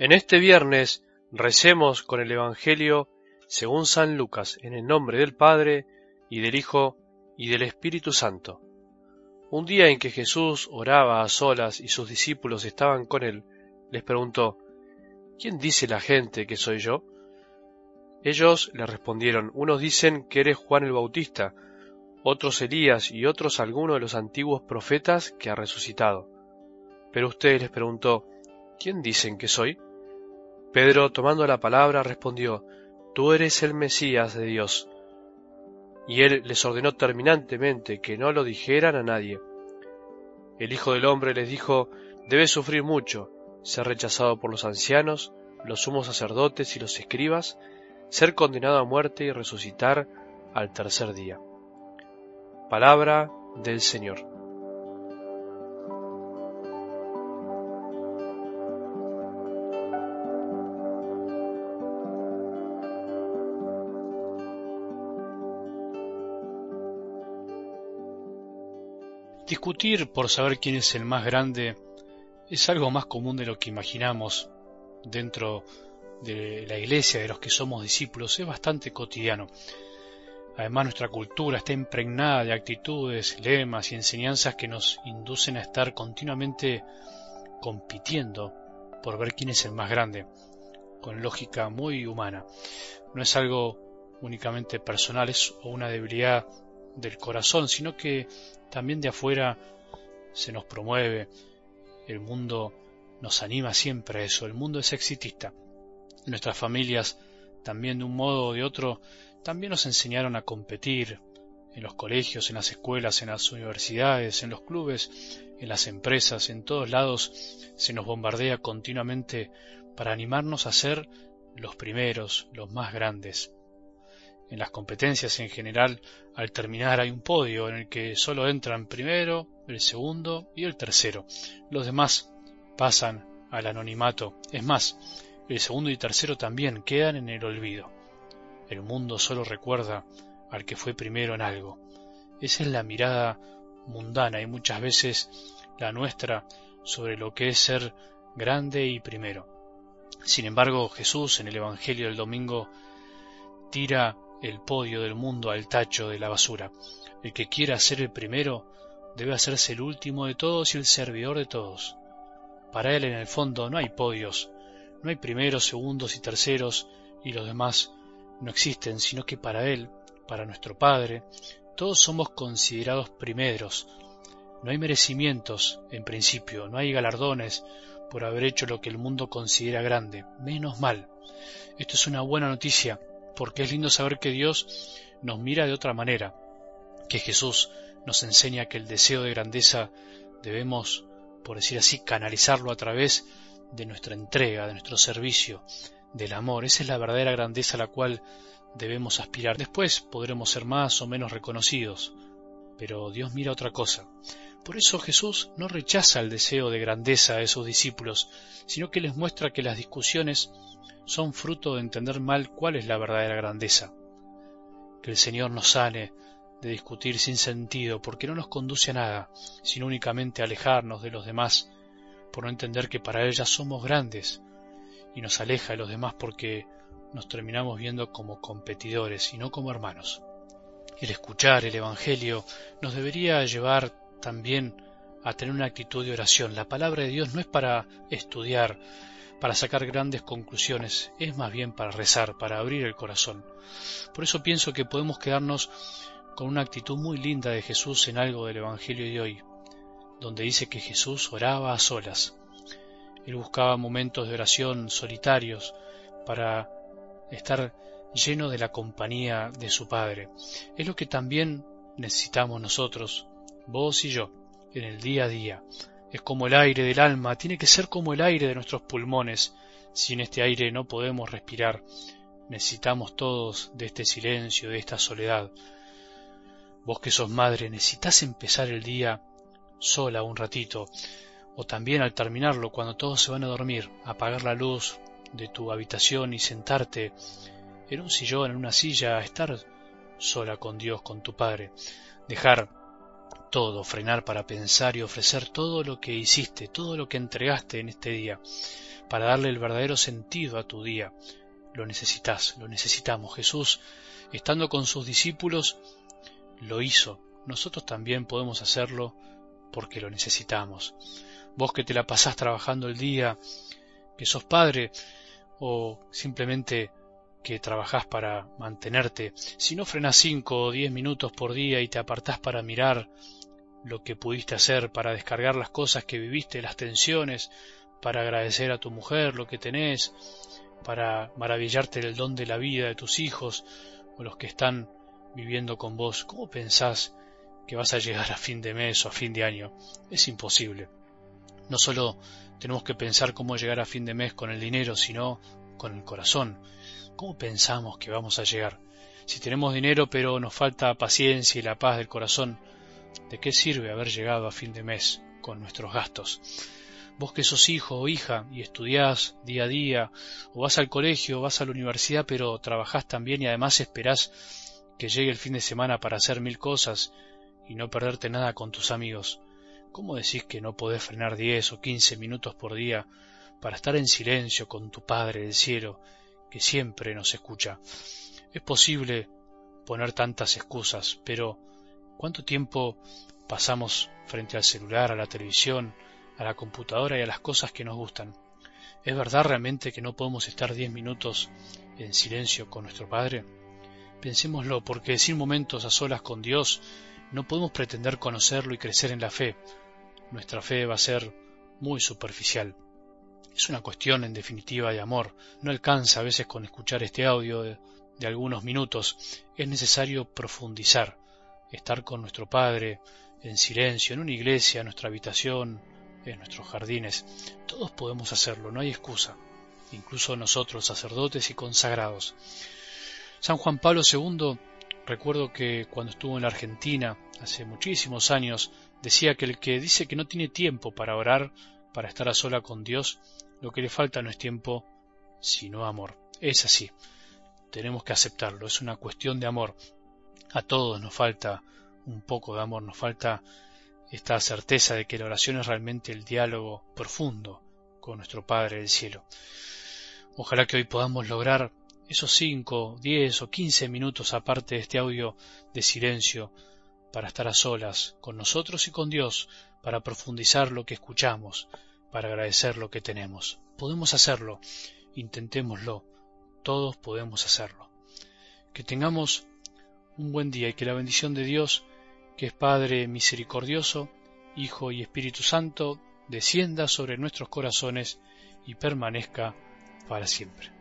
En este viernes recemos con el Evangelio según San Lucas, en el nombre del Padre, y del Hijo, y del Espíritu Santo. Un día en que Jesús oraba a solas y sus discípulos estaban con él, les preguntó, ¿Quién dice la gente que soy yo? Ellos le respondieron, unos dicen que eres Juan el Bautista, otros Elías y otros alguno de los antiguos profetas que ha resucitado. Pero usted les preguntó, ¿quién dicen que soy? Pedro, tomando la palabra, respondió, Tú eres el Mesías de Dios. Y él les ordenó terminantemente que no lo dijeran a nadie. El Hijo del Hombre les dijo, Debe sufrir mucho, ser rechazado por los ancianos, los sumos sacerdotes y los escribas, ser condenado a muerte y resucitar al tercer día. Palabra del Señor. Discutir por saber quién es el más grande es algo más común de lo que imaginamos dentro de la iglesia, de los que somos discípulos, es bastante cotidiano. Además nuestra cultura está impregnada de actitudes, lemas y enseñanzas que nos inducen a estar continuamente compitiendo por ver quién es el más grande, con lógica muy humana. No es algo únicamente personal, es una debilidad del corazón, sino que también de afuera se nos promueve, el mundo nos anima siempre a eso, el mundo es exitista. Nuestras familias también de un modo o de otro también nos enseñaron a competir en los colegios, en las escuelas, en las universidades, en los clubes, en las empresas, en todos lados se nos bombardea continuamente para animarnos a ser los primeros, los más grandes. En las competencias en general, al terminar hay un podio en el que solo entran primero, el segundo y el tercero. Los demás pasan al anonimato. Es más, el segundo y tercero también quedan en el olvido. El mundo solo recuerda al que fue primero en algo. Esa es la mirada mundana y muchas veces la nuestra sobre lo que es ser grande y primero. Sin embargo, Jesús en el Evangelio del domingo tira el podio del mundo al tacho de la basura. El que quiera ser el primero debe hacerse el último de todos y el servidor de todos. Para él en el fondo no hay podios, no hay primeros, segundos y terceros y los demás no existen, sino que para él, para nuestro Padre, todos somos considerados primeros. No hay merecimientos, en principio, no hay galardones por haber hecho lo que el mundo considera grande, menos mal. Esto es una buena noticia, porque es lindo saber que Dios nos mira de otra manera, que Jesús nos enseña que el deseo de grandeza debemos, por decir así, canalizarlo a través de nuestra entrega, de nuestro servicio, del amor. Esa es la verdadera grandeza a la cual debemos aspirar. Después podremos ser más o menos reconocidos, pero Dios mira otra cosa. Por eso Jesús no rechaza el deseo de grandeza de sus discípulos, sino que les muestra que las discusiones son fruto de entender mal cuál es la verdadera grandeza. Que el Señor nos sane de discutir sin sentido, porque no nos conduce a nada, sino únicamente a alejarnos de los demás, por no entender que para Él ya somos grandes, y nos aleja de los demás porque nos terminamos viendo como competidores y no como hermanos. El escuchar el Evangelio nos debería llevar también a tener una actitud de oración. La palabra de Dios no es para estudiar, para sacar grandes conclusiones, es más bien para rezar, para abrir el corazón. Por eso pienso que podemos quedarnos con una actitud muy linda de Jesús en algo del Evangelio de hoy, donde dice que Jesús oraba a solas. Él buscaba momentos de oración solitarios para estar lleno de la compañía de su Padre. Es lo que también necesitamos nosotros, vos y yo, en el día a día, es como el aire del alma, tiene que ser como el aire de nuestros pulmones. Sin este aire no podemos respirar. Necesitamos todos de este silencio, de esta soledad. Vos que sos madre, necesitas empezar el día sola un ratito, o también al terminarlo, cuando todos se van a dormir, apagar la luz de tu habitación y sentarte en un sillón, en una silla, a estar sola con Dios, con tu Padre, dejar todo, frenar para pensar y ofrecer todo lo que hiciste, todo lo que entregaste en este día, para darle el verdadero sentido a tu día. Lo necesitas, lo necesitamos. Jesús, estando con sus discípulos, lo hizo. Nosotros también podemos hacerlo porque lo necesitamos. Vos que te la pasás trabajando el día, que sos padre o simplemente que trabajás para mantenerte, si no frenás cinco o diez minutos por día y te apartás para mirar lo que pudiste hacer, para descargar las cosas que viviste, las tensiones, para agradecer a tu mujer lo que tenés, para maravillarte del don de la vida de tus hijos o los que están viviendo con vos, ¿cómo pensás que vas a llegar a fin de mes o a fin de año? Es imposible. No solo tenemos que pensar cómo llegar a fin de mes con el dinero, sino con el corazón. ¿Cómo pensamos que vamos a llegar? Si tenemos dinero pero nos falta paciencia y la paz del corazón, ¿de qué sirve haber llegado a fin de mes con nuestros gastos? Vos que sos hijo o hija y estudiás día a día, o vas al colegio, o vas a la universidad, pero trabajás también y además esperás que llegue el fin de semana para hacer mil cosas y no perderte nada con tus amigos. ¿Cómo decís que no podés frenar diez o quince minutos por día para estar en silencio con tu Padre del cielo, que siempre nos escucha. Es posible poner tantas excusas, pero ¿cuánto tiempo pasamos frente al celular, a la televisión, a la computadora y a las cosas que nos gustan? ¿Es verdad realmente que no podemos estar diez minutos en silencio con nuestro Padre? Pensémoslo, porque sin momentos a solas con Dios no podemos pretender conocerlo y crecer en la fe. Nuestra fe va a ser muy superficial. Es una cuestión, en definitiva, de amor. No alcanza a veces con escuchar este audio de, algunos minutos. Es necesario profundizar, estar con nuestro Padre, en silencio, en una iglesia, en nuestra habitación, en nuestros jardines. Todos podemos hacerlo, no hay excusa. Incluso nosotros, sacerdotes y consagrados. San Juan Pablo II, recuerdo que cuando estuvo en la Argentina, hace muchísimos años, decía que el que dice que no tiene tiempo para orar, para estar a sola con Dios, lo que le falta no es tiempo, sino amor. Es así. Tenemos que aceptarlo. Es una cuestión de amor. A todos nos falta un poco de amor. Nos falta esta certeza de que la oración es realmente el diálogo profundo con nuestro Padre del cielo. Ojalá que hoy podamos lograr esos cinco, diez o quince minutos aparte de este audio de silencio para estar a solas con nosotros y con Dios, para profundizar lo que escuchamos, para agradecer lo que tenemos. Podemos hacerlo, intentémoslo, todos podemos hacerlo. Que tengamos un buen día y que la bendición de Dios, que es Padre misericordioso, Hijo y Espíritu Santo, descienda sobre nuestros corazones y permanezca para siempre.